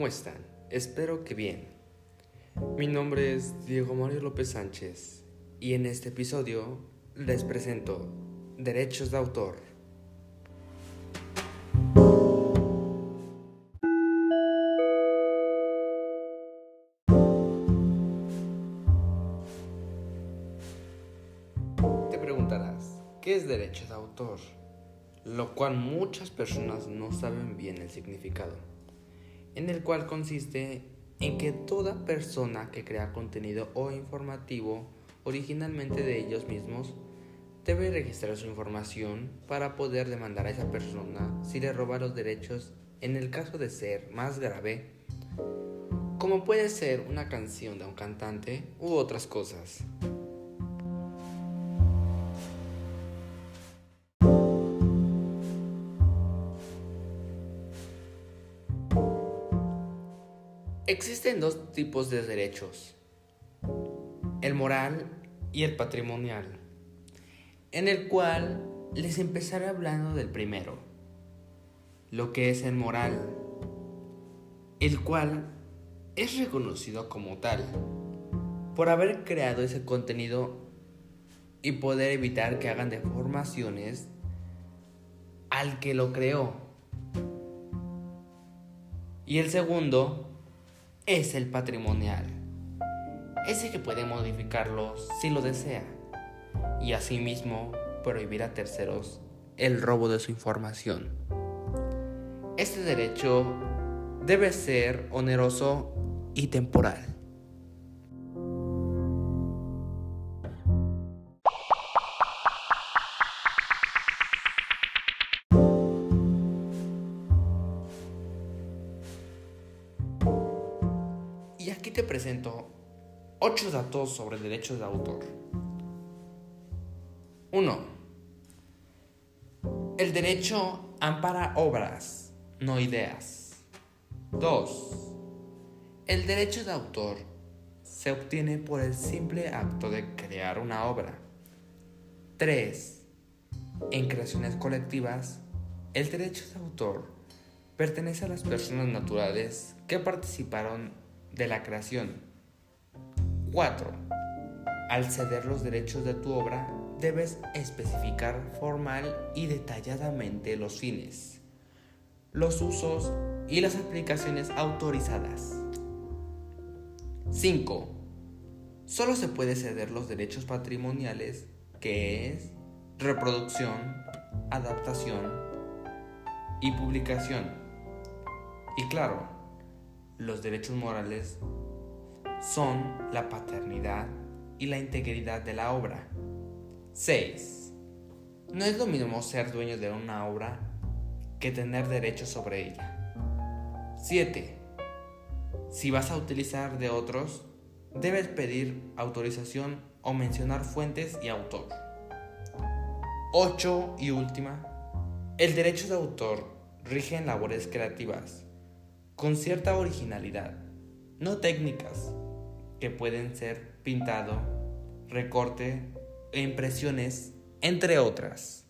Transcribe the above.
¿cómo están? Espero que bien. Mi nombre es Diego Mario López Sánchez y en este episodio les presento Derechos de Autor. Te preguntarás, ¿qué es derecho de autor? Lo cual muchas personas no saben bien el significado, en el cual consiste en que toda persona que crea contenido o informativo originalmente de ellos mismos debe registrar su información para poder demandar a esa persona si le roba los derechos en el caso de ser más grave, como puede ser una canción de un cantante u otras cosas. Existen dos tipos de derechos, el moral y el patrimonial, en el cual les empezaré hablando del primero, lo que es el moral, el cual es reconocido como tal por haber creado ese contenido y poder evitar que hagan deformaciones al que lo creó. Y el segundo es el patrimonial. Ese que puede modificarlo si lo desea. Y asimismo prohibir a terceros el robo de su información. Este derecho debe ser oneroso y temporal. Aquí te presento 8 datos sobre derechos de autor. 1. El derecho ampara obras, no ideas. 2. El derecho de autor se obtiene por el simple acto de crear una obra. 3. En creaciones colectivas, el derecho de autor pertenece a las personas naturales que participaron de la creación. 4. Al ceder los derechos de tu obra, debes especificar formal y detalladamente los fines, los usos y las aplicaciones autorizadas. 5. Solo se puede ceder los derechos patrimoniales que es reproducción, adaptación y publicación. Y claro, los derechos morales son la paternidad y la integridad de la obra. 6. No es lo mismo ser dueño de una obra que tener derechos sobre ella. 7. Si vas a utilizar de otros, debes pedir autorización o mencionar fuentes y autor. 8. Y última. El derecho de autor rige en labores creativas con cierta originalidad, no técnicas, que pueden ser pintado, recorte e impresiones, entre otras.